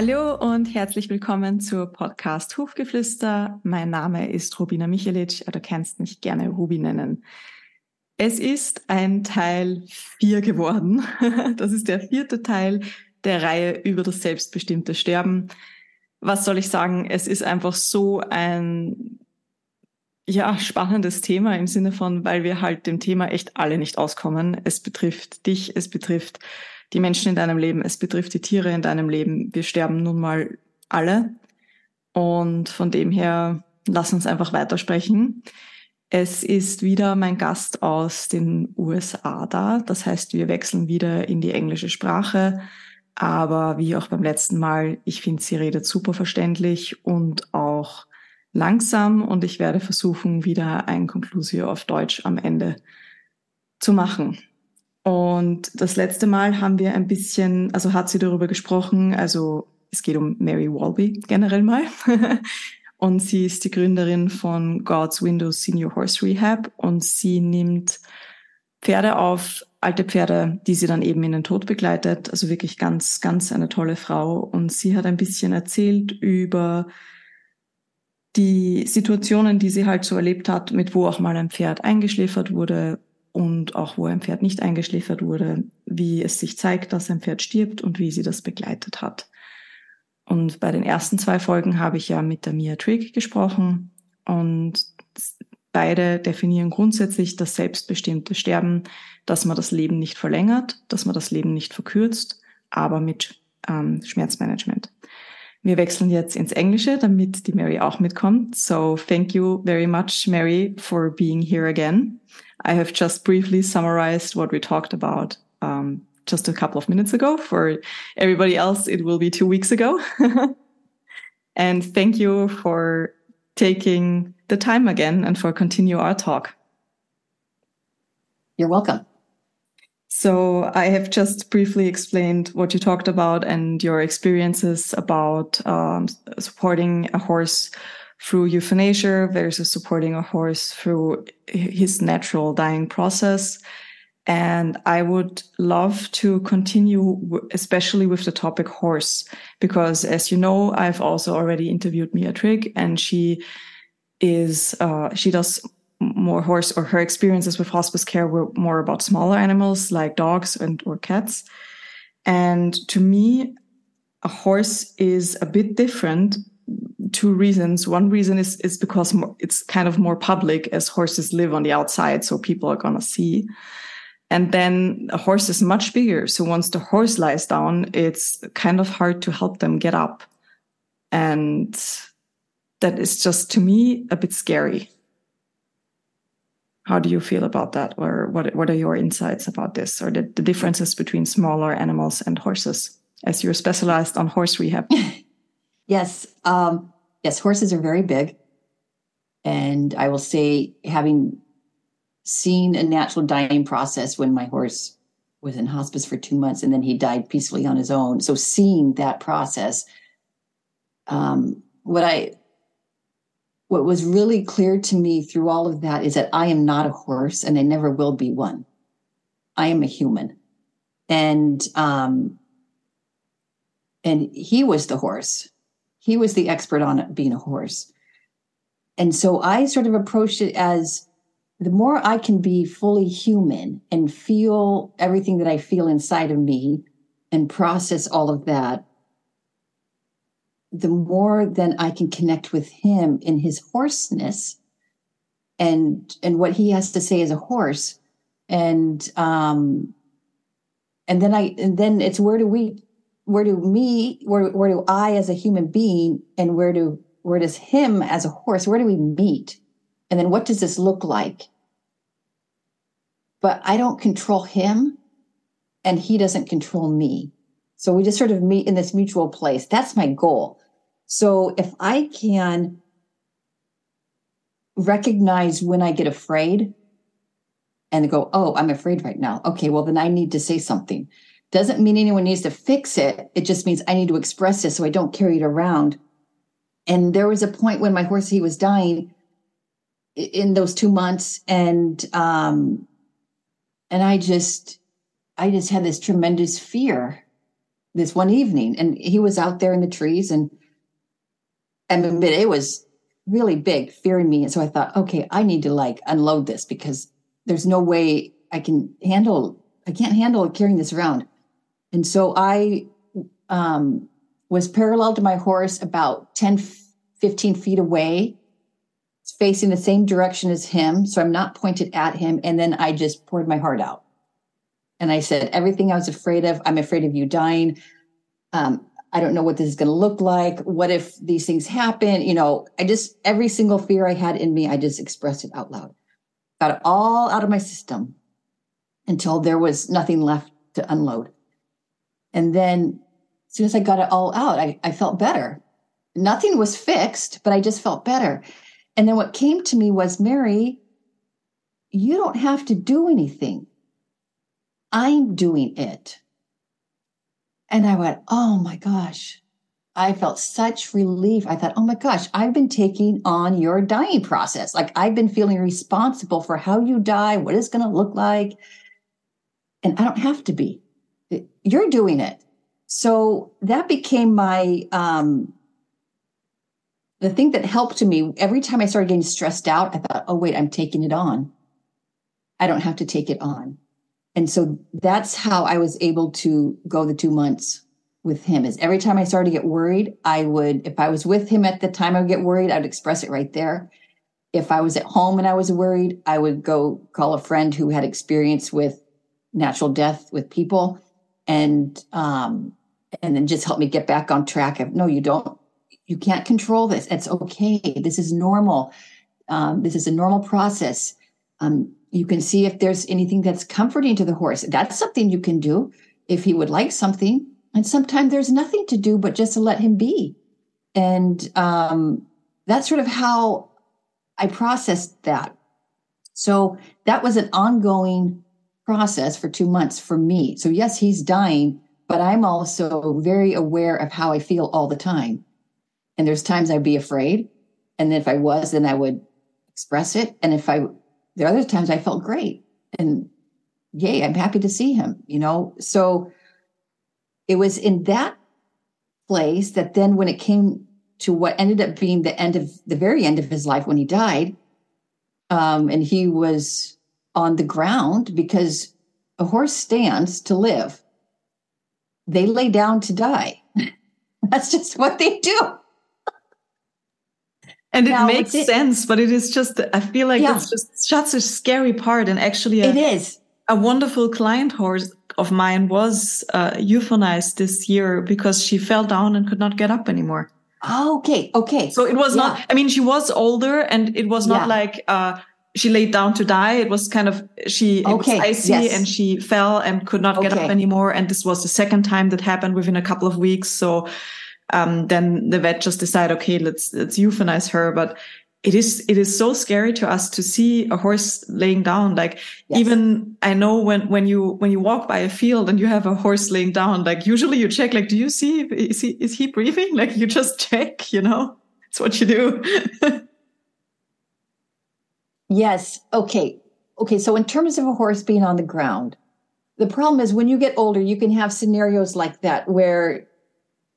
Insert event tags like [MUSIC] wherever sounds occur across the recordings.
Hallo und herzlich willkommen zur Podcast Hufgeflüster. Mein Name ist Rubina Michelic, du kannst mich gerne Rubi nennen. Es ist ein Teil 4 geworden. [LAUGHS] Das ist der vierte Teil der Reihe über das selbstbestimmte Sterben. Was soll ich sagen? Es ist einfach so ein ja, spannendes Thema im Sinne von, weil wir halt dem Thema echt alle nicht auskommen. Es betrifft dich, es betrifft die Menschen in deinem Leben, es betrifft die Tiere in deinem Leben. Wir sterben nun mal alle. Und von dem her, lass uns einfach weitersprechen. Es ist wieder mein Gast aus den USA da. Das heißt, wir wechseln wieder in die englische Sprache. Aber wie auch beim letzten Mal, ich finde, sie redet super verständlich und auch langsam. Und ich werde versuchen, wieder ein Conclusio auf Deutsch am Ende zu machen. Und das letzte Mal haben wir ein bisschen, also hat sie darüber gesprochen, also es geht um Mary Walby generell mal. [LAUGHS] und sie ist die Gründerin von God's Windows Senior Horse Rehab und sie nimmt Pferde auf, alte Pferde, die sie dann eben in den Tod begleitet. Also wirklich ganz, ganz eine tolle Frau. Und sie hat ein bisschen erzählt über die Situationen, die sie halt so erlebt hat, mit wo auch mal ein Pferd eingeschläfert wurde, und auch wo ein Pferd nicht eingeschläfert wurde, wie es sich zeigt, dass ein Pferd stirbt und wie sie das begleitet hat. Und bei den ersten zwei Folgen habe ich ja mit der Mia Trigg gesprochen und beide definieren grundsätzlich das selbstbestimmte Sterben, dass man das Leben nicht verlängert, dass man das Leben nicht verkürzt, aber mit ähm, Schmerzmanagement. Wir wechseln jetzt ins Englische, damit die Mary auch mitkommt. So thank you very much, Mary, for being here again. I have just briefly summarized what we talked about um, just a couple of minutes ago. For everybody else, it will be two weeks ago. [LAUGHS] and thank you for taking the time again and for continue our talk. You're welcome. So I have just briefly explained what you talked about and your experiences about um, supporting a horse through euthanasia versus supporting a horse through his natural dying process. And I would love to continue, especially with the topic horse, because as you know, I've also already interviewed Mia Trigg and she is, uh, she does more horse or her experiences with hospice care were more about smaller animals like dogs and or cats. And to me, a horse is a bit different two reasons. One reason is is because it's kind of more public as horses live on the outside, so people are gonna see. And then a horse is much bigger, so once the horse lies down, it's kind of hard to help them get up, and that is just to me a bit scary. How do you feel about that, or what what are your insights about this, or the, the differences between smaller animals and horses, as you're specialized on horse rehab? [LAUGHS] yes. Um, yes, horses are very big. And I will say, having seen a natural dying process when my horse was in hospice for two months and then he died peacefully on his own. So seeing that process, um, what I what was really clear to me through all of that is that I am not a horse and I never will be one. I am a human. And um and he was the horse he was the expert on being a horse. And so I sort of approached it as the more I can be fully human and feel everything that I feel inside of me and process all of that, the more then I can connect with him in his horseness and and what he has to say as a horse. And um and then I and then it's where do we where do me where where do I as a human being and where do where does him as a horse where do we meet? And then what does this look like? But I don't control him and he doesn't control me. So we just sort of meet in this mutual place. That's my goal. So if I can recognize when I get afraid and go oh I'm afraid right now. Okay well then I need to say something doesn't mean anyone needs to fix it. It just means I need to express it so I don't carry it around. And there was a point when my horse he was dying in those two months, and um, and I just I just had this tremendous fear this one evening, and he was out there in the trees, and and it was really big, fearing me. And so I thought, okay, I need to like unload this because there's no way I can handle. I can't handle carrying this around. And so I um, was parallel to my horse about 10, 15 feet away, facing the same direction as him. So I'm not pointed at him. And then I just poured my heart out. And I said, everything I was afraid of, I'm afraid of you dying. Um, I don't know what this is going to look like. What if these things happen? You know, I just, every single fear I had in me, I just expressed it out loud. Got it all out of my system until there was nothing left to unload. And then as soon as I got it all out, I, I felt better. Nothing was fixed, but I just felt better. And then what came to me was, Mary, you don't have to do anything. I'm doing it. And I went, oh my gosh. I felt such relief. I thought, oh my gosh, I've been taking on your dying process. Like I've been feeling responsible for how you die, what it's going to look like. And I don't have to be. You're doing it. So that became my um, the thing that helped to me every time I started getting stressed out, I thought, oh, wait, I'm taking it on. I don't have to take it on. And so that's how I was able to go the two months with him is every time I started to get worried, I would, if I was with him at the time I would get worried, I would express it right there. If I was at home and I was worried, I would go call a friend who had experience with natural death with people and um, and then just help me get back on track of no you don't you can't control this. It's okay. This is normal. Um, this is a normal process. Um, you can see if there's anything that's comforting to the horse. That's something you can do if he would like something. And sometimes there's nothing to do but just to let him be. And um, that's sort of how i processed that. So that was an ongoing process for two months for me so yes he's dying but I'm also very aware of how I feel all the time. And there's times I'd be afraid. And if I was, then I would express it. And if I, there are other times I felt great and yay, I'm happy to see him, you know? So it was in that place that then when it came to what ended up being the end of the very end of his life when he died, um, and he was on the ground because a horse stands to live they lay down to die. [LAUGHS] That's just what they do. And it now, makes it, sense, but it is just, I feel like yeah. it's just such a scary part. And actually, a, it is. A wonderful client horse of mine was uh, euthanized this year because she fell down and could not get up anymore. okay. Okay. So it was yeah. not, I mean, she was older and it was not yeah. like, uh, she laid down to die. It was kind of she okay. it was icy yes. and she fell and could not get up anymore. And this was the second time that happened within a couple of weeks. So um, then the vet just decided, okay, let's let's euthanize her. But it is it is so scary to us to see a horse laying down. Like yes. even I know when when you when you walk by a field and you have a horse laying down, like usually you check, like, do you see is he is he breathing? [LAUGHS] Like you just check, you know. It's what you do. [LAUGHS] Yes. Okay. Okay. So, in terms of a horse being on the ground, the problem is when you get older, you can have scenarios like that where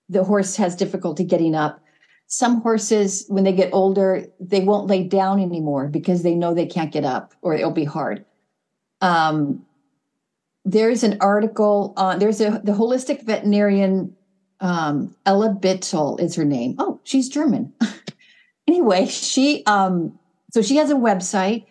the horse has difficulty getting up. Some horses, when they get older, they won't lay down anymore because they know they can't get up or it'll be hard. Um, there's an article on there's a the holistic veterinarian um, Ella Bittel is her name. Oh, she's German. [LAUGHS] anyway, she um, so she has a website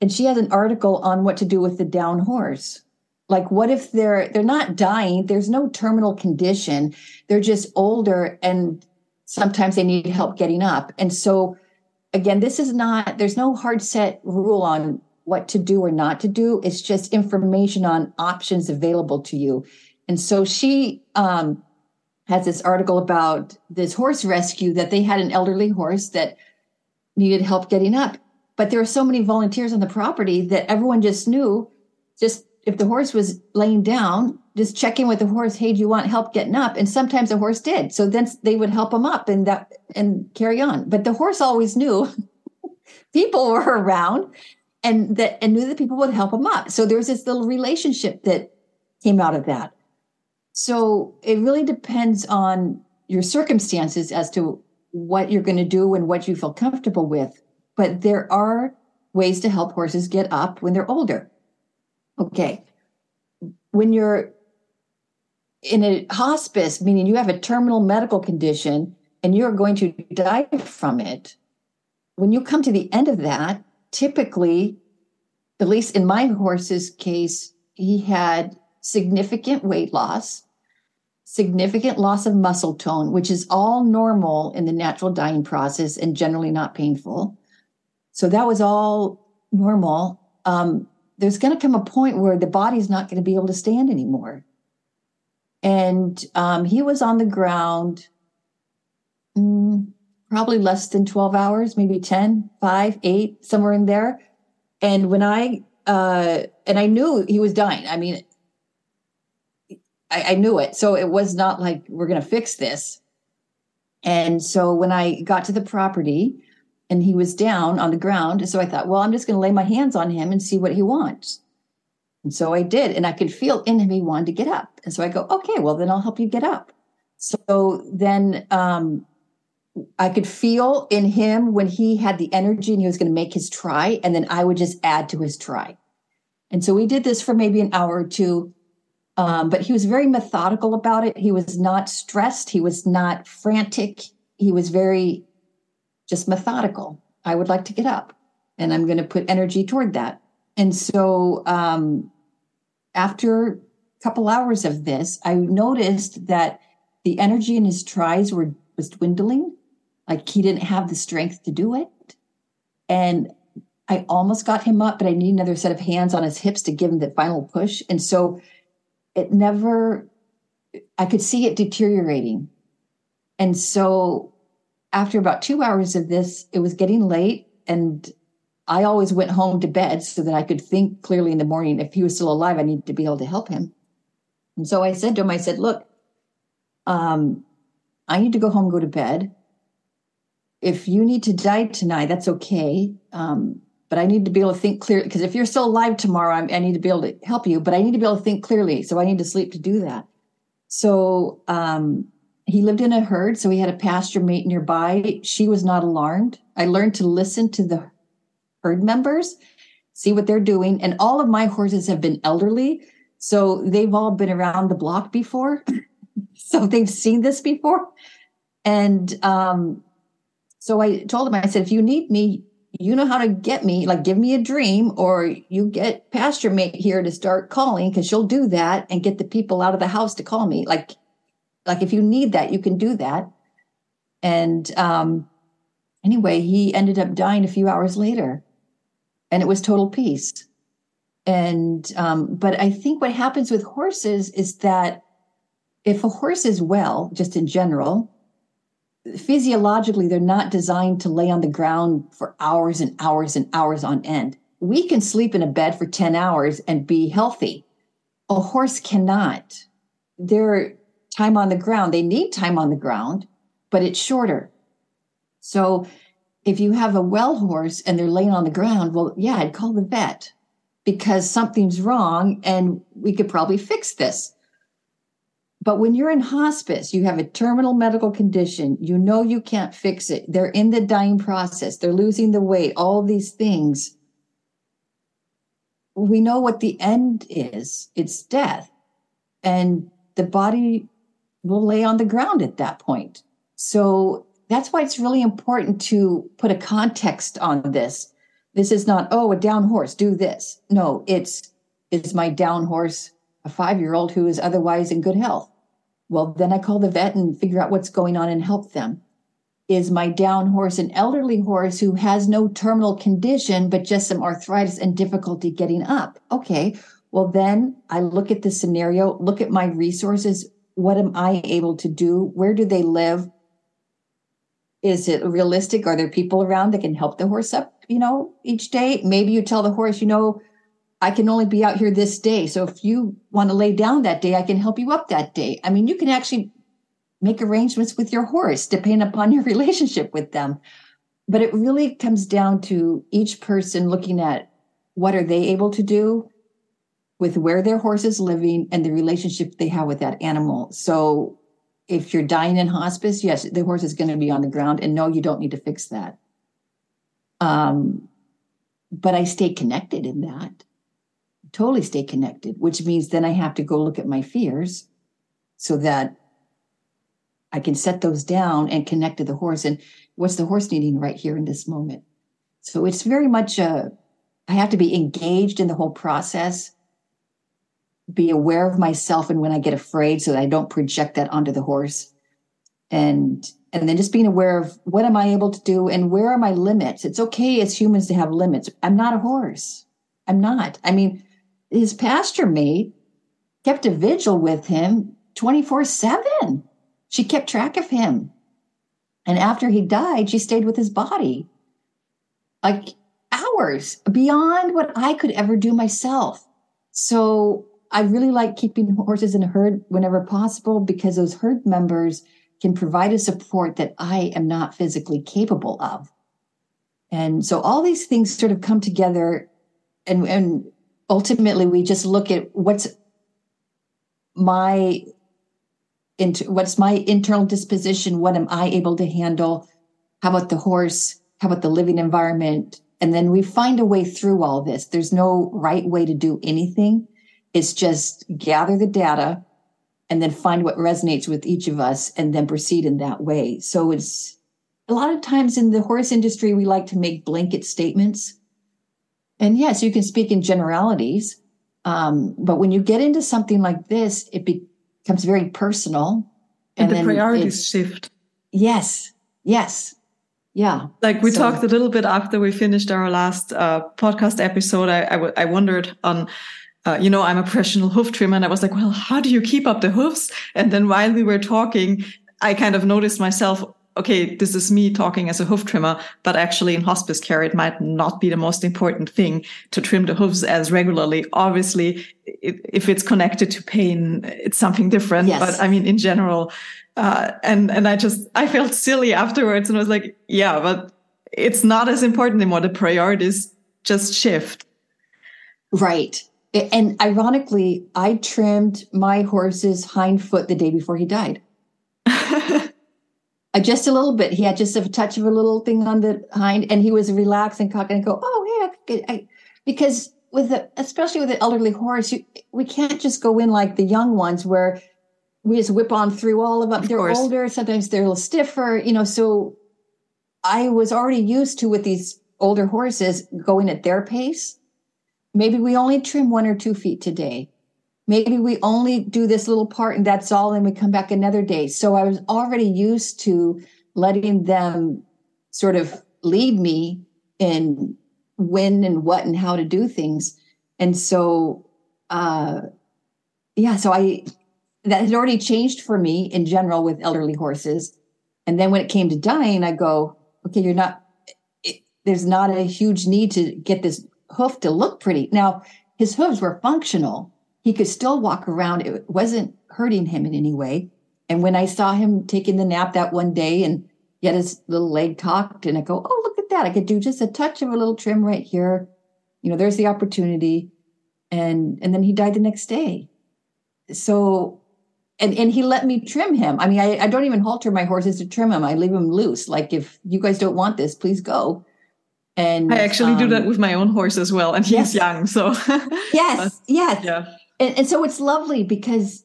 and she has an article on what to do with the down horse. Like what if they're they're not dying, there's no terminal condition, they're just older and sometimes they need help getting up. And so again, this is not there's no hard set rule on what to do or not to do. It's just information on options available to you. And so she um, has this article about this horse rescue that they had an elderly horse that needed help getting up but there were so many volunteers on the property that everyone just knew just if the horse was laying down just check in with the horse hey do you want help getting up? And sometimes the horse did. So then they would help him up and that and carry on. But the horse always knew [LAUGHS] people were around and that and knew that people would help him up. So there was this little relationship that came out of that. So it really depends on your circumstances as to what you're going to do and what you feel comfortable with. But there are ways to help horses get up when they're older. Okay. When you're in a hospice, meaning you have a terminal medical condition and you're going to die from it, when you come to the end of that, typically, at least in my horse's case, he had significant weight loss, significant loss of muscle tone, which is all normal in the natural dying process and generally not painful. So that was all normal. Um, there's going to come a point where the body's not going to be able to stand anymore. And um, he was on the ground mm, probably less than 12 hours, maybe 10, 5, 8, somewhere in there. And when I, uh, and I knew he was dying. I mean, I, I knew it. So it was not like we're going to fix this. And so when I got to the property and he was down on the ground, And so I thought, well, I'm just going to lay my hands on him and see what he wants. And so I did. And I could feel in him he wanted to get up. And so I go, okay, well, then I'll help you get up. So then um, I could feel in him when he had the energy and he was going to make his try. And then I would just add to his try. And so we did this for maybe an hour or two. Um, but he was very methodical about it. He was not stressed. He was not frantic. He was very just methodical. I would like to get up and I'm going to put energy toward that. And so um, after a couple hours of this, I noticed that the energy in his tries were was dwindling. Like he didn't have the strength to do it. And I almost got him up, but I need another set of hands on his hips to give him the final push. And so it never, I could see it deteriorating. And so after about two hours of this, it was getting late and I always went home to bed so that I could think clearly in the morning. If he was still alive, I needed to be able to help him. And so I said to him, I said, look, um, I need to go home, go to bed. If you need to die tonight, that's okay. Um, but I need to be able to think clearly because if you're still alive tomorrow, I'm, i need to be able to help you, but I need to be able to think clearly. So I need to sleep to do that. So um, he lived in a herd, so he had a pasture mate nearby. She was not alarmed. I learned to listen to the herd members, see what they're doing. And all of my horses have been elderly, so they've all been around the block before. [LAUGHS] so they've seen this before. And um, so I told him, I said, if you need me, you know how to get me, like give me a dream, or you get pasture mate here to start calling because she'll do that and get the people out of the house to call me. Like, like if you need that, you can do that. And um, anyway, he ended up dying a few hours later, and it was total peace. And um, but I think what happens with horses is that if a horse is well, just in general, physiologically they're not designed to lay on the ground for hours and hours and hours on end we can sleep in a bed for 10 hours and be healthy a horse cannot their time on the ground they need time on the ground but it's shorter so if you have a well horse and they're laying on the ground well yeah i'd call the vet because something's wrong and we could probably fix this but when you're in hospice, you have a terminal medical condition, you know you can't fix it. They're in the dying process, they're losing the weight, all these things. We know what the end is it's death. And the body will lay on the ground at that point. So that's why it's really important to put a context on this. This is not, oh, a down horse, do this. No, it's, is my down horse a five year old who is otherwise in good health? Well, then I call the vet and figure out what's going on and help them. Is my down horse an elderly horse who has no terminal condition, but just some arthritis and difficulty getting up? Okay. Well, then I look at the scenario, look at my resources. What am I able to do? Where do they live? Is it realistic? Are there people around that can help the horse up, you know, each day? Maybe you tell the horse, you know, I can only be out here this day. So if you want to lay down that day, I can help you up that day. I mean, you can actually make arrangements with your horse depending upon your [LAUGHS] relationship with them. But it really comes down to each person looking at what are they able to do with where their horse is living and the relationship they have with that animal. So if you're dying in hospice, yes, the horse is going to be on the ground, and no, you don't need to fix that. Um, but I stay connected in that, totally stay connected, which means then I have to go look at my fears so that I can set those down and connect to the horse. And what's the horse needing right here in this moment? So it's very much a, I have to be engaged in the whole process, be aware of myself and when I get afraid so that I don't project that onto the horse. And and then just being aware of what am I able to do and where are my limits? It's okay as humans to have limits. I'm not a horse. I'm not. I mean, his pasture mate kept a vigil with him 24 7. She kept track of him. And after he died, she stayed with his body like hours beyond what I could ever do myself. So I really like keeping horses in a herd whenever possible because those herd members can provide a support that I am not physically capable of. And so all these things sort of come together and, and ultimately we just look at what's my into what's my internal disposition? What am i able to handle? How about the horse? How about the living environment? And then we find a way through all this. There's no right way to do anything it's just gather the data and then find what resonates with each of us and then proceed in that way so it's a lot of times in the horse industry we like to make blanket statements and yes you can speak in generalities um, but when you get into something like this it be, becomes very personal. And, and the priorities shift. Yes. Yes. Yeah. Like we so, talked a little bit after we finished our last uh, podcast episode. I, I, w- I wondered on, uh, you know, I'm a professional hoof trimmer, and I was like, well, how do you keep up the hoofs? And then while we were talking, I kind of noticed myself, okay, this is me talking as a hoof trimmer, but actually in hospice care, it might not be the most important thing to trim the hoofs as regularly. Obviously, it, if it's connected to pain, it's something different. Yes. But I mean, in general, uh, and, and I just, I felt silly afterwards and I was like, yeah, but it's not as important anymore. The priorities just shift. Right. And ironically, I trimmed my horse's hind foot the day before he died. I [LAUGHS] uh, just a little bit. He had just a touch of a little thing on the hind, and he was relaxed and cocked and go, "Oh yeah," I, because with the, especially with an elderly horse, you, we can't just go in like the young ones where we just whip on through all of them. Of they're course. older, sometimes they're a little stiffer, you know. So I was already used to with these older horses going at their pace. Maybe we only trim one or two feet today. Maybe we only do this little part and that's all and we come back another day. So i was already used to letting them sort of lead me in when and what and how to do things. And so uh yeah so i that had already changed for me in general with elderly horses. And then when it came to dying i go okay you're not it, there's not a huge need to get this hoof to look pretty now his hooves were functional he could still walk around. It wasn't hurting him in any way. And when I saw him taking the nap that one day and yet his little leg cocked, and I go, oh, look at that. I could do just a touch of a little trim right here. You know, there's the opportunity. And and then he died the next day. So and and he let me trim him. I mean, I, I don't even halter my horses to trim him. I leave him loose. Like if you guys don't want this, please go. And I actually um, do that um, with my own horse as well, and he's yes. young. So [LAUGHS] yes, yes, yeah and, and so it's lovely because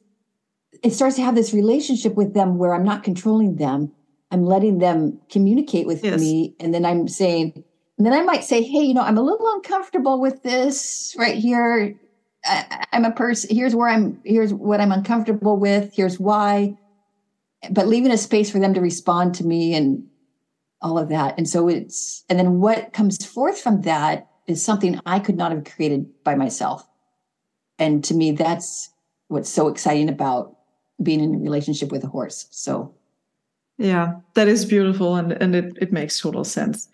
it starts to have this relationship with them where I'm not controlling them. I'm letting them communicate with yes. me. And then I'm saying, and then I might say, hey, you know, I'm a little uncomfortable with this right here. I, am a person, here's where I'm, here's what I'm uncomfortable with, here's why. But leaving a space for them to respond to me and all of that. And so it's, and then what comes forth from that is something I could not have created by myself. And to me that's what's so exciting about being in a relationship with a horse. So. Yeah that is beautiful and and it, it makes total sense.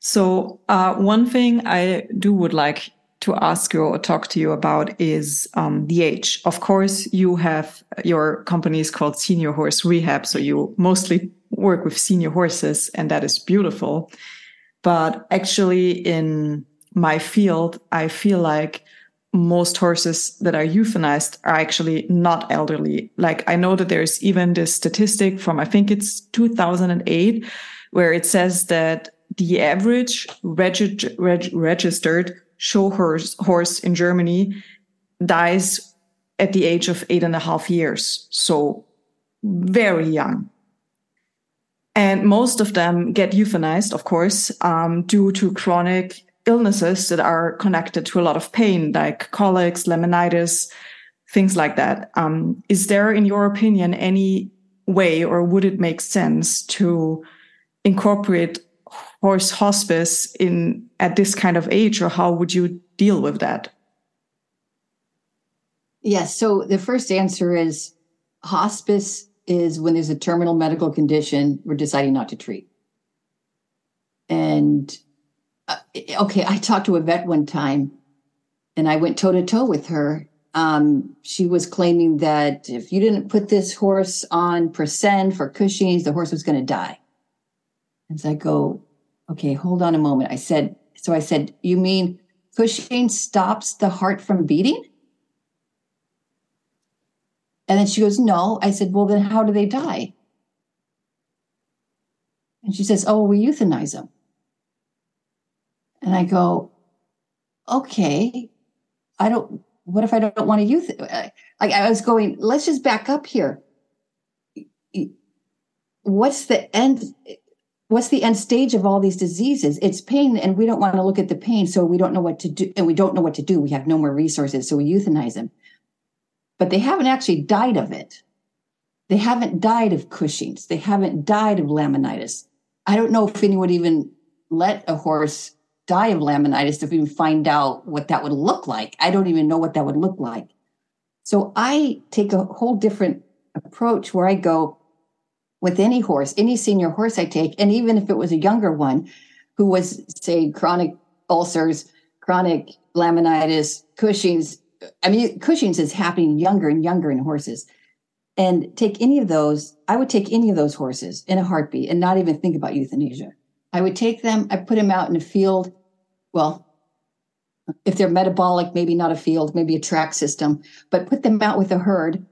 So uh, one thing i do would like to ask you or talk to you about is um, the age. Of course you have your company is called senior horse rehab so you mostly work with senior horses and that is beautiful but actually in my field i feel like most horses that are euthanized are actually not elderly. Like I know that there's even this statistic from, I think it's 2008, where it says that the average reg- reg- registered show horse, horse in Germany dies at the age of eight and a half years. So very young. And most of them get euthanized, of course, um, due to chronic illnesses that are connected to a lot of pain, like colics, laminitis, things like that. Um, is there, in your opinion, any way or would it make sense to incorporate horse hospice in at this kind of age or how would you deal with that yes so the first answer is hospice is when there's a terminal medical condition we're deciding not to treat and uh, okay i talked to a vet one time and i went toe to toe with her um, she was claiming that if you didn't put this horse on Prascend for Cushing's, the horse was going to die. And so I go, okay, hold on a moment. I said, so I said, you mean Cushing stops the heart from beating? And then she goes, no. I said, well, then how do they die? And she says, oh, we euthanize them. And I go, okay, I don't, what if I don't want to youth? Like I was going, let's just back up here. What's the end? what's the end stage of all these diseases? It's pain, and we don't want to look at the pain, so we don't know what to do, and we don't know what to do. We have no more resources, so we euthanize them. But they haven't actually died of it. They haven't died of Cushing's. They haven't died of laminitis. I don't know if anyone would even let a horse die of laminitis if even find out what that would look like. I don't even know what that would look like. So I take a whole different approach where I go, with any horse, any senior horse I take, and even if it was a younger one who was, say, chronic ulcers, chronic laminitis, Cushing's. I mean, Cushing's is happening younger and younger in horses. And take any of those, I would take any of those horses in a heartbeat and not even think about euthanasia. I would take them, I put them out in a field. Well, if they're metabolic, maybe not a field, maybe a track system, but put them out with a herd,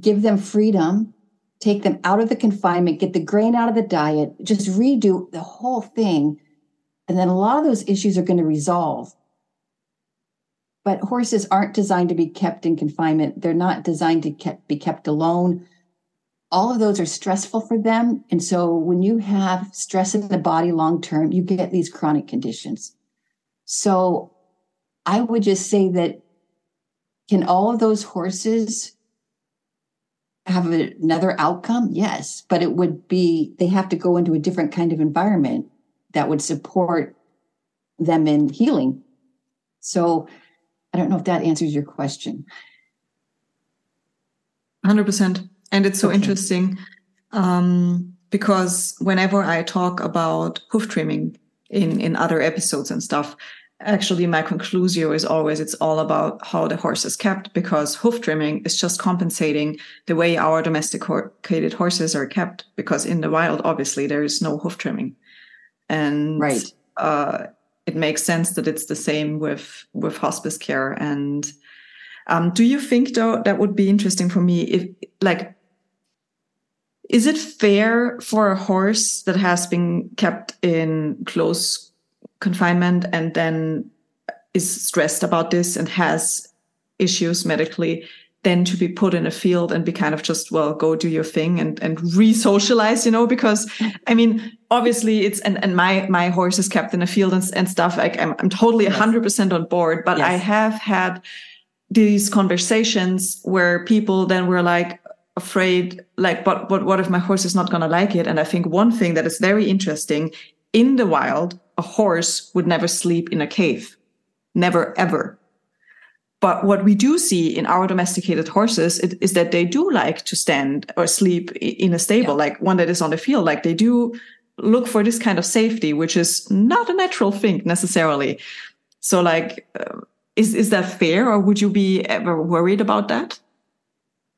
give them freedom, take them out of the confinement, get the grain out of the diet, just redo the whole thing. And then a lot of those issues are going to resolve. But horses aren't designed to be kept in confinement. They're not designed to kept, be kept alone. All of those are stressful for them. And so when you have stress in the body long term, you get these chronic conditions. So I would just say that can all of those horses have another outcome? Yes, but it would be they have to go into a different kind of environment that would support them in healing. So I don't know if that answers your question. 100%. And it's so okay. interesting um, because whenever I talk about hoof trimming in, in other episodes and stuff, actually my conclusio is always it's all about how the horse is kept because hoof trimming is just compensating the way our domesticated horses are kept because in the wild obviously there is no hoof trimming and right uh, it makes sense that it's the same with with hospice care. And um, do you think though that would be interesting for me if like is it fair for a horse that has been kept in close confinement and then is stressed about this and has issues medically then to be put in a field and be kind of just well go do your thing and and re-socialize you know because i mean obviously it's and, and my my horse is kept in a field and, and stuff like i'm, I'm totally yes. 100% on board but yes. i have had these conversations where people then were like afraid like but but what if my horse is not going to like it and i think one thing that is very interesting in the wild a horse would never sleep in a cave. Never, ever. But what we do see in our domesticated horses is, is that they do like to stand or sleep in a stable, yeah. like one that is on the field. Like they do look for this kind of safety, which is not a natural thing necessarily. So, like, uh, is is that fair, or would you be ever worried about that?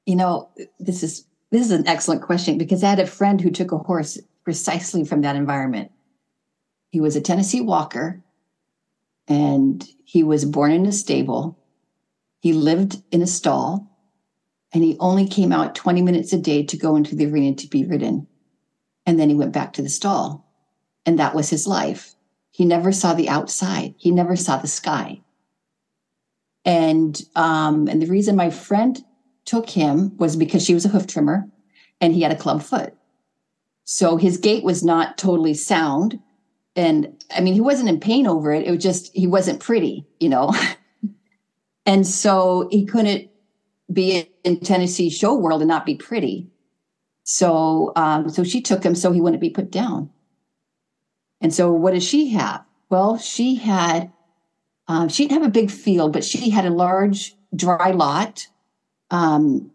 You know, this is this is an excellent question because I had a friend who took a horse precisely from that environment he was a Tennessee walker and he was born in a stable He lived in a stall and he only came out 20 minutes a day to go into the arena to be ridden. And then he went back to the stall. And that was his life. He never saw the outside, he never saw the sky. And um, and the reason my friend took him was because she was a hoof trimmer and he had a club foot. So his gait was not totally sound. And I mean, he wasn't in pain over it. It was just, he wasn't pretty, you know? [LAUGHS] and so he couldn't be in Tennessee show world and not be pretty. So, um, so she took him so he wouldn't be put down. And so, what does she have? Well, she had, um, she didn't have a big field, but she had a large dry lot um,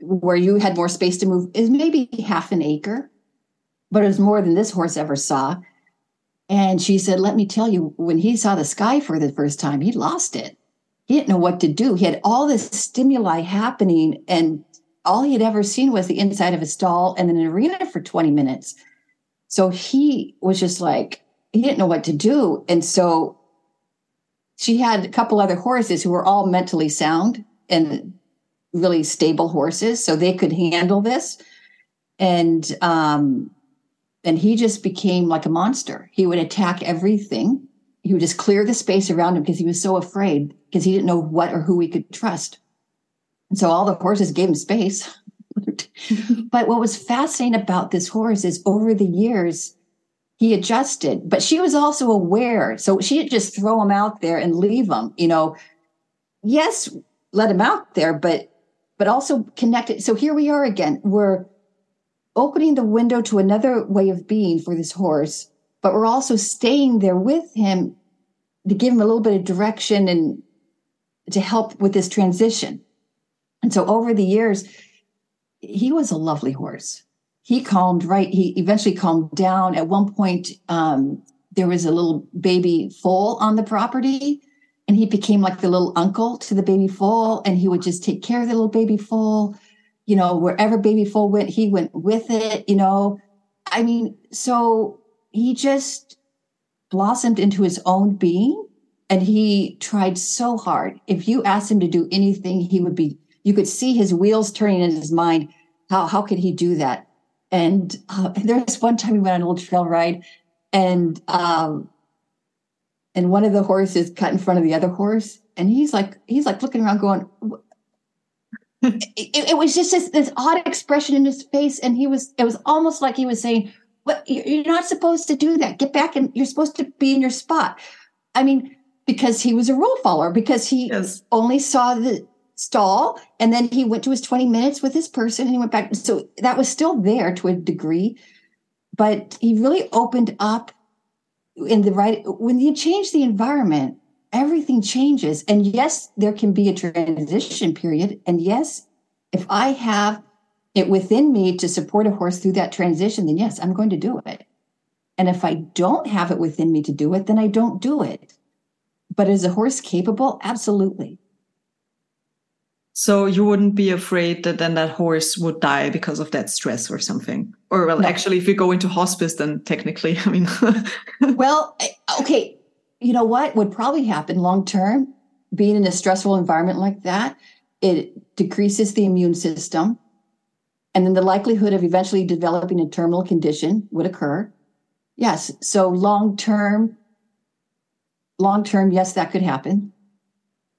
where you had more space to move. Is maybe half an acre, but it was more than this horse ever saw. And she said, "Let me tell you, when he saw the sky for the first time, he lost it he didn't know what to do. He had all this stimuli happening, and all he had ever seen was the inside of a stall and an arena for 20 minutes. So he was just like, he didn't know what to do. And so she had a couple other horses who were all mentally sound and really stable horses, so they could handle this. And um, and he just became like a monster. He would attack everything he would just clear the space around him because he was so afraid because he didn't know what or who he could trust. And so all the horses gave him space. [LAUGHS] but what was fascinating about this horse is over the years, he adjusted, but she was also aware. So she didn't just throw him out there and leave him, you know. Yes, let him out there, but but also connected. So here we are again. We're opening the window to another way of being for this horse but we're also staying there with him to give him a little bit of direction and to help with this transition. And so over the years, he was a lovely horse. He calmed right. He eventually calmed down. At one point, um, there was a little baby foal on the property, and he became like the little uncle to the baby foal, and he would just take care of the little baby foal. You know, wherever baby foal went, he went with it. You know, I mean, so he just blossomed into his own being and he tried so hard. If you asked him to do anything, he would be, you could see his wheels turning in his mind. How, how could he do that? And uh, [LAUGHS] there was one time we went on a little trail ride and, um, and one of the horses cut in front of the other horse. And he's like, he's like looking around going, [LAUGHS] it, it, was just this, this odd expression in his face. And he was, it was almost like he was saying, what you're not supposed to do that. Get back and you're supposed to be in your spot. I mean, because he was a rule follower, because he yes. only saw the stall and then he went to his 20 minutes with his person and he went back. So that was still there to a degree, but he really opened up in the right when you change the environment, everything changes. And yes, there can be a transition period. And yes, if I have it within me to support a horse through that transition, then yes, I'm going to do it. And if I don't have it within me to do it, then I don't do it. But is a horse capable? Absolutely. So you wouldn't be afraid that then that horse would die because of that stress or something? Or well, no. actually, if you go into hospice, then technically, [LAUGHS] I mean. [LAUGHS] well, okay. You know what would probably happen long term? Being in a stressful environment like that, it decreases the immune system and then the likelihood of eventually developing a terminal condition would occur. Yes. So long term, long term, yes, that could happen.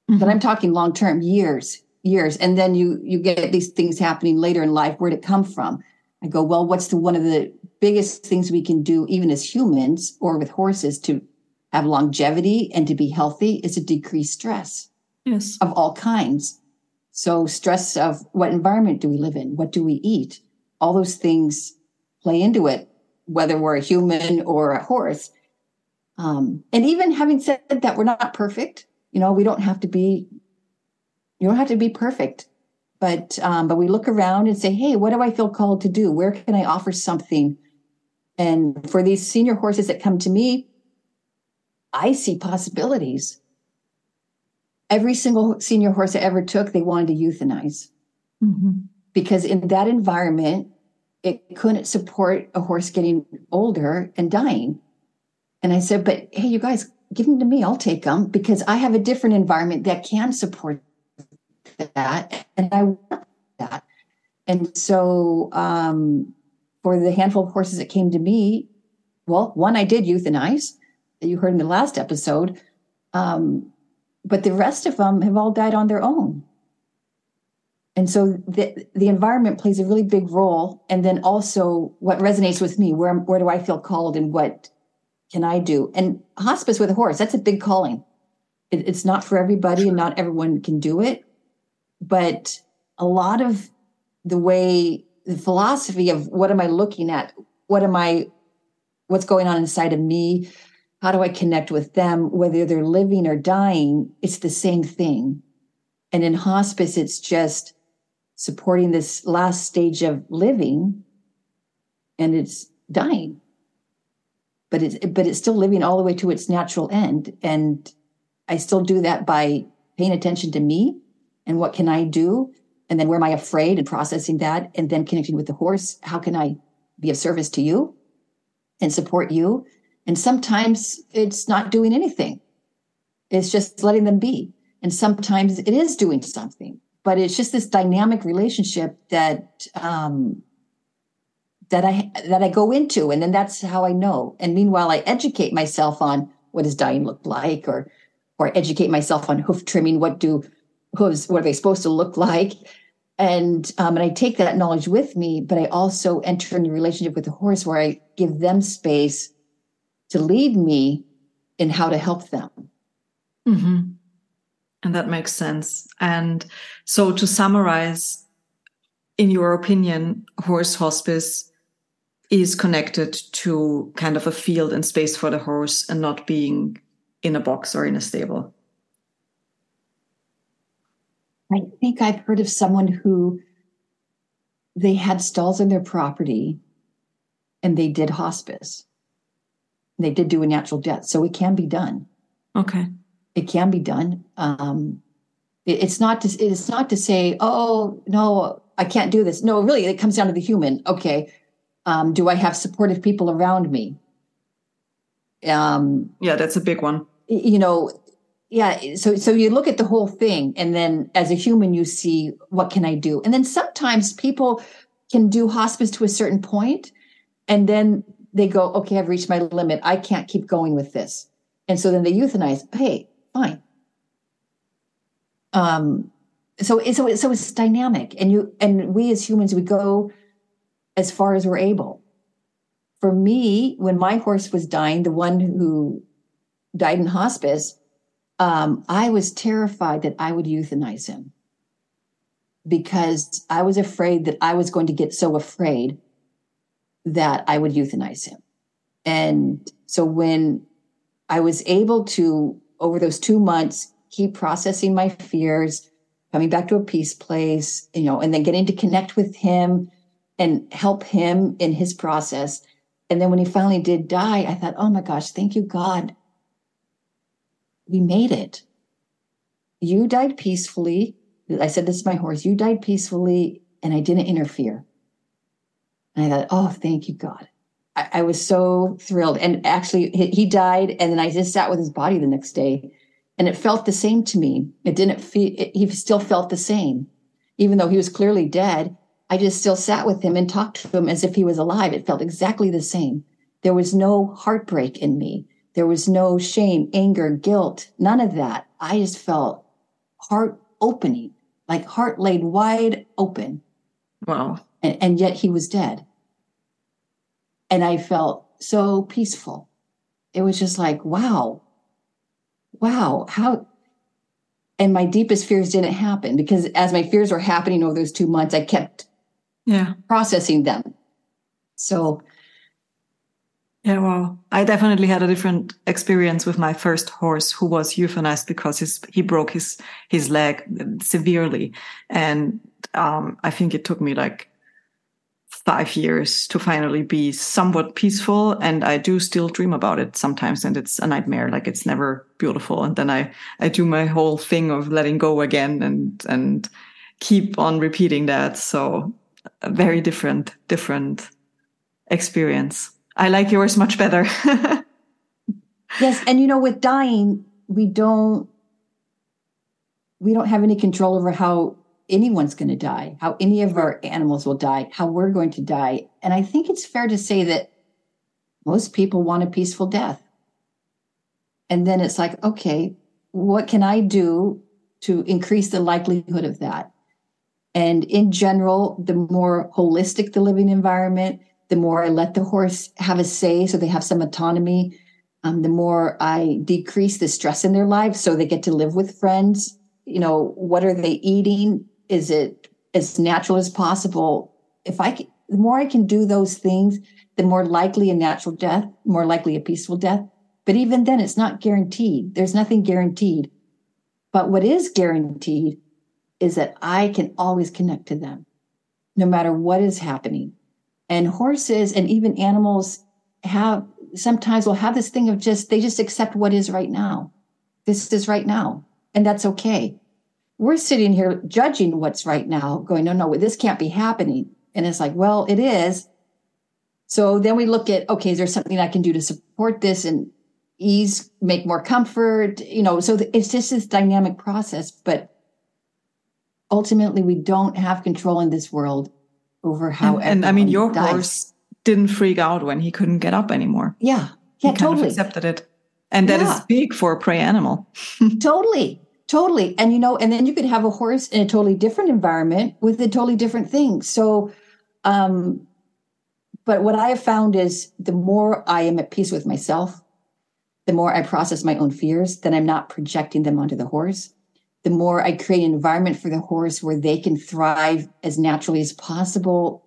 Mm-hmm. But I'm talking long term, years, years. And then you you get these things happening later in life. Where'd it come from? I go, well, what's the one of the biggest things we can do, even as humans or with horses, to have longevity and to be healthy is to decrease stress. Yes. Of all kinds. So, stress of what environment do we live in? What do we eat? All those things play into it, whether we're a human or a horse. Um, and even having said that, we're not perfect. You know, we don't have to be. You don't have to be perfect, but um, but we look around and say, "Hey, what do I feel called to do? Where can I offer something?" And for these senior horses that come to me, I see possibilities every single senior horse I ever took, they wanted to euthanize. Mm-hmm. Because in that environment, it couldn't support a horse getting older and dying. And I said, but hey, you guys, give them to me. I'll take them because I have a different environment that can support that and I want that. And so um, for the handful of horses that came to me, well, one I did euthanize, that you heard in the last episode. Um, but the rest of them have all died on their own. And so the, the environment plays a really big role. And then also what resonates with me, where, where do I feel called and what can I do? And hospice with a horse, that's a big calling. It, it's not for everybody and not everyone can do it. But a lot of the way, the philosophy of what am I looking at? What am I, what's going on inside of me? How do I connect with them? Whether they're living or dying, it's the same thing. And in hospice, it's just supporting this last stage of living and it's dying. But it's but it's still living all the way to its natural end. And I still do that by paying attention to me and what can I do? And then where am I afraid and processing that and then connecting with the horse? How can I be of service to you and support you? And sometimes it's not doing anything. It's just letting them be. And sometimes it is doing something, but it's just this dynamic relationship that, um, that I, that I go into. And then that's how I know. And meanwhile, I educate myself on what does dying look like or, or educate myself on hoof trimming. What do hooves, what are they supposed to look like? And, um, and I take that knowledge with me, but I also enter in a relationship with the horse where I give them space to lead me in how to help them. Mm-hmm. And that makes sense. And so to summarize, in your opinion, horse hospice is connected to kind of a field and space for the horse and not being in a box or in a stable. I think I've heard of someone who they had stalls in their property and they did hospice they did do a natural death, so it can be done. Okay, it can be done. Um, it, it's not to it's not to say, oh no, I can't do this. No, really, it comes down to the human. Okay, um, do I have supportive people around me? Um, yeah, that's a big one. You know, yeah. So so you look at the whole thing, and then as a human, you see what can I do, and then sometimes people can do hospice to a certain point, and then they go, okay, I've reached my limit. I can't keep going with this. And so then they euthanize. Hey, fine. Um, so so so it's dynamic, and you and we as humans we go as far as we're able. For me, when my horse was dying, the one who died in hospice, um, I was terrified that I would euthanize him because I was afraid that I was going to get so afraid that I would euthanize him. And so when I was able to, over those two months, keep processing my fears, coming back to a peace place, you know, and then getting to connect with him and help him in his process. And then when he finally did die, I thought, oh my gosh, thank you, God. We made it. You died peacefully. I said, this is my horse. You died peacefully, and I didn't interfere. And I thought, oh, thank you, God. I, I was so thrilled. And actually, he, he died. And then I just sat with his body the next day. And it felt the same to me. It didn't feel, it, he still felt the same. Even though he was clearly dead, I just still sat with him and talked to him as if he was alive. It felt exactly the same. There was no heartbreak in me. There was no shame, anger, guilt, none of that. I just felt heart opening, like heart laid wide open. Wow and, and yet he was dead. And I felt so peaceful. It was just like, wow, wow, how. And my deepest fears didn't happen because as my fears were happening over those two months, I kept yeah processing them. So yeah, well, I definitely had a different experience with my first horse who was euthanized because his, he broke his, his leg severely. And, um, I think it took me like five years to finally be somewhat peaceful. And I do still dream about it sometimes. And it's a nightmare. Like it's never beautiful. And then I, I do my whole thing of letting go again and, and keep on repeating that. So a very different, different experience. I like yours much better. [LAUGHS] yes. And you know, with dying, we don't, we don't have any control over how anyone's going to die, how any of our animals will die, how we're going to die. And I think it's fair to say that most people want a peaceful death. And then it's like, okay, what can I do to increase the likelihood of that? And in general, the more holistic the living environment, the more I let the horse have a say so they have some autonomy, um, the more I decrease the stress in their lives so they get to live with friends. You know, what are they eating? Is it as natural as possible? If I can, the more I can do those things, the more likely a natural death, more likely a peaceful death. But even then, it's not guaranteed. There's nothing guaranteed. But what is guaranteed is that I can always connect to them, no matter what is happening. And horses and even animals have sometimes will have this thing of just, they just accept what is right now. This is right now. And that's okay. We're sitting here judging what's right now, going, no, no, this can't be happening. And it's like, well, it is. So then we look at, okay, is there something I can do to support this and ease, make more comfort? You know, so it's just this dynamic process. But ultimately, we don't have control in this world over how. And, and I mean, your dies. horse didn't freak out when he couldn't get up anymore. Yeah. Yeah, he totally. accepted it. And that yeah. is big for a prey animal. [LAUGHS] totally. Totally. And you know, and then you could have a horse in a totally different environment with a totally different thing. So um but what I have found is the more I am at peace with myself, the more I process my own fears, then I'm not projecting them onto the horse. The more I create an environment for the horse where they can thrive as naturally as possible.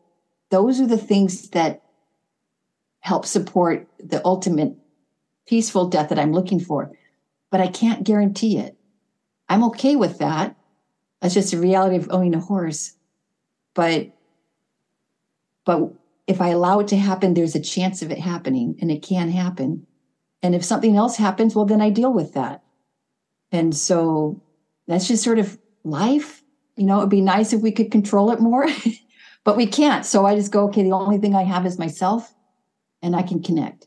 Those are the things that help support the ultimate peaceful death that I'm looking for. But I can't guarantee it. I'm okay with that. That's just the reality of owning a horse. But but if I allow it to happen, there's a chance of it happening and it can happen. And if something else happens, well, then I deal with that. And so that's just sort of life. You know, it'd be nice if we could control it more, [LAUGHS] but we can't. So I just go, okay, the only thing I have is myself and I can connect.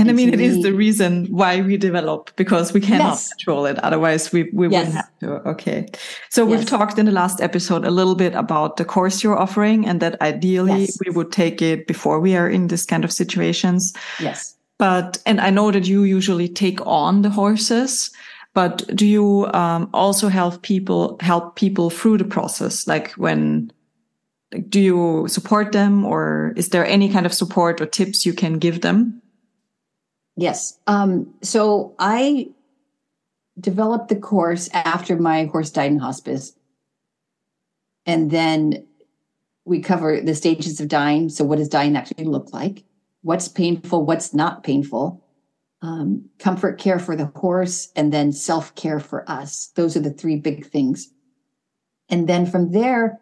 And, I mean, it is the reason why we develop because we cannot yes. control it. Otherwise, we, we yes. wouldn't have to. Okay. So yes. we've talked in the last episode a little bit about the course you're offering and that ideally we would take it before we are in this kind of situations. Yes. But, and I know that you usually take on the horses, but do you um, also help people, help people through the process? Like when like, do you support them or is there any kind of support or tips you can give them? Yes. Um, so I developed the course after my horse died in hospice. And then we cover the stages of dying. So, what does dying actually look like? What's painful? What's not painful? Um, comfort care for the horse, and then self care for us. Those are the three big things. And then from there,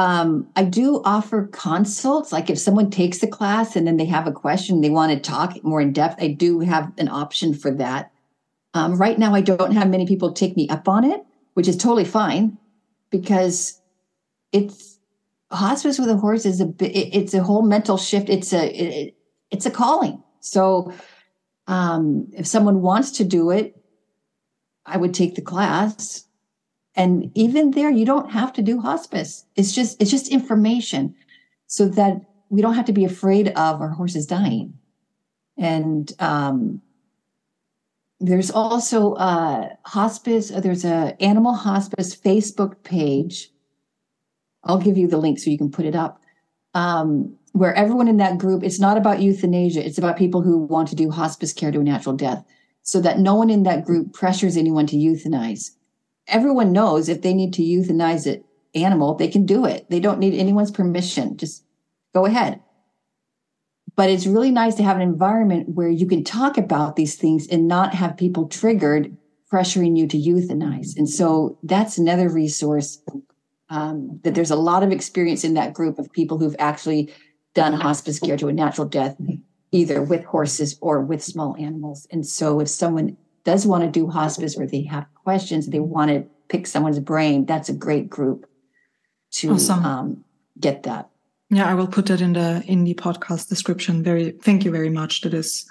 um, I do offer consults. Like if someone takes the class and then they have a question, they want to talk more in depth, I do have an option for that. Um, right now, I don't have many people take me up on it, which is totally fine because it's hospice with a horse is a it's a whole mental shift. It's a it, it's a calling. So um, if someone wants to do it, I would take the class and even there you don't have to do hospice. It's just it's just information so that we don't have to be afraid of our horses dying. And um, there's also a hospice there's a animal hospice facebook page. I'll give you the link so you can put it up. Um, where everyone in that group it's not about euthanasia. It's about people who want to do hospice care to a natural death so that no one in that group pressures anyone to euthanize everyone knows if they need to euthanize an animal, they can do it. They don't need anyone's permission. Just go ahead. But it's really nice to have an environment where you can talk about these things and not have people triggered pressuring you to euthanize. And so that's another resource um, that there's a lot of experience in that group of people who've actually done hospice care to a natural death, either with horses or with small animals. And so if someone does want to do hospice or they have questions, they want to pick someone's brain, that's a great group to awesome. um, get that. Yeah, I will put that in the in the podcast description. Very, thank you very much to this.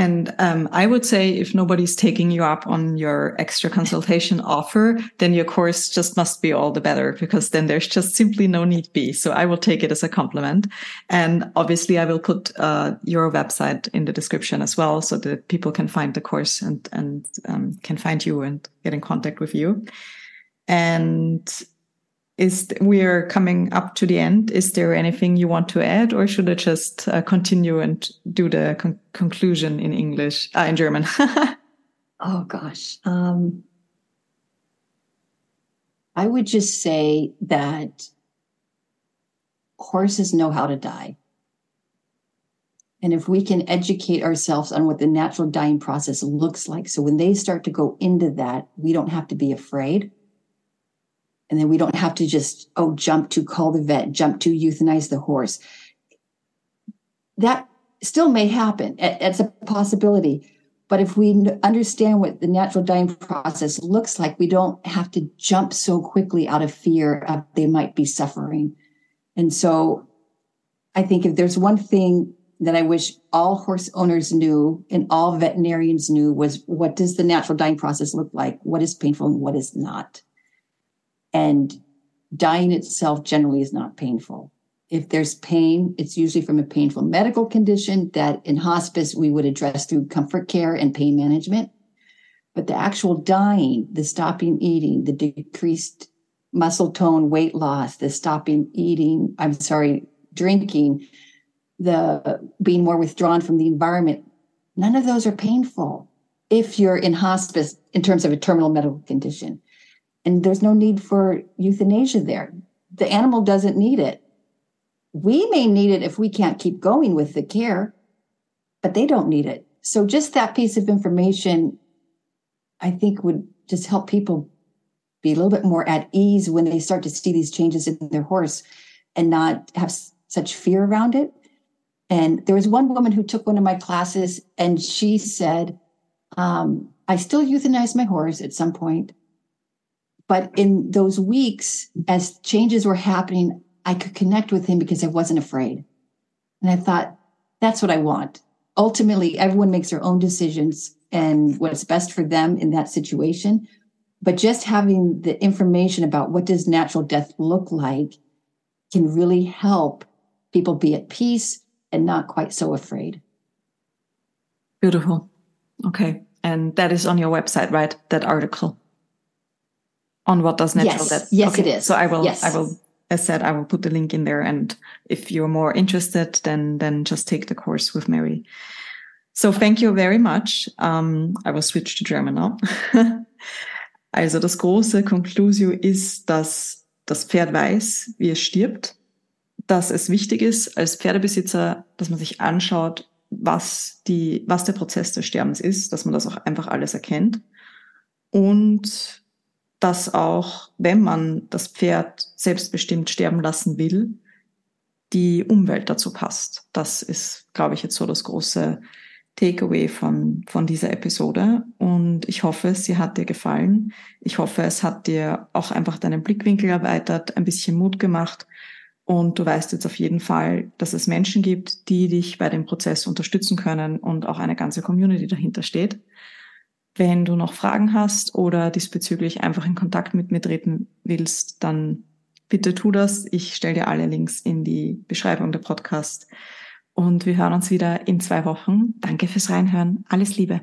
And um, I would say if nobody's taking you up on your extra consultation [LAUGHS] offer, then your course just must be all the better because then there's just simply no need be. So I will take it as a compliment. And obviously I will put uh, your website in the description as well so that people can find the course and, and um, can find you and get in contact with you. And is we're coming up to the end. Is there anything you want to add, or should I just uh, continue and do the con conclusion in English, uh, in German? [LAUGHS] oh gosh, um, I would just say that horses know how to die. And if we can educate ourselves on what the natural dying process looks like, so when they start to go into that, we don't have to be afraid and then we don't have to just oh jump to call the vet jump to euthanize the horse. That still may happen. It's a possibility. But if we understand what the natural dying process looks like we don't have to jump so quickly out of fear of they might be suffering. And so i think if there's one thing that i wish all horse owners knew and all veterinarians knew was what does the natural dying process look like? What is painful and what is not and dying itself generally is not painful. If there's pain, it's usually from a painful medical condition that in hospice we would address through comfort care and pain management. But the actual dying, the stopping eating, the decreased muscle tone, weight loss, the stopping eating, I'm sorry, drinking, the being more withdrawn from the environment, none of those are painful if you're in hospice in terms of a terminal medical condition and there's no need for euthanasia there. The animal doesn't need it. We may need it if we can't keep going with the care, but they don't need it. So just that piece of information, I think would just help people be a little bit more at ease when they start to see these changes in their horse and not have such fear around it. And there was one woman who took one of my classes and she said, um, I still euthanize my horse at some point, but in those weeks, as changes were happening, I could connect with him because I wasn't afraid. And I thought, that's what I want. Ultimately, everyone makes their own decisions and what's best for them in that situation. But just having the information about what does natural death look like can really help people be at peace and not quite so afraid. Beautiful. Okay. And that is on your website, right? That article on what does natural yes. death. Yes, okay. it is. So I will, yes. I will, as said, I will put the link in there. And if you're more interested, then, then just take the course with Mary. So thank you very much. Um, I will switch to German now. [LAUGHS] also das große Conclusio ist, dass das Pferd weiß, wie es stirbt, dass es wichtig ist als Pferdebesitzer, dass man sich anschaut, was die, was der Prozess des Sterbens ist, dass man das auch einfach alles erkennt und dass auch, wenn man das Pferd selbstbestimmt sterben lassen will, die Umwelt dazu passt. Das ist, glaube ich, jetzt so das große Takeaway von, von dieser Episode. Und ich hoffe, sie hat dir gefallen. Ich hoffe, es hat dir auch einfach deinen Blickwinkel erweitert, ein bisschen Mut gemacht. Und du weißt jetzt auf jeden Fall, dass es Menschen gibt, die dich bei dem Prozess unterstützen können und auch eine ganze Community dahinter steht. Wenn du noch Fragen hast oder diesbezüglich einfach in Kontakt mit mir treten willst, dann bitte tu das. Ich stelle dir alle Links in die Beschreibung der Podcast. Und wir hören uns wieder in zwei Wochen. Danke fürs Reinhören. Alles Liebe.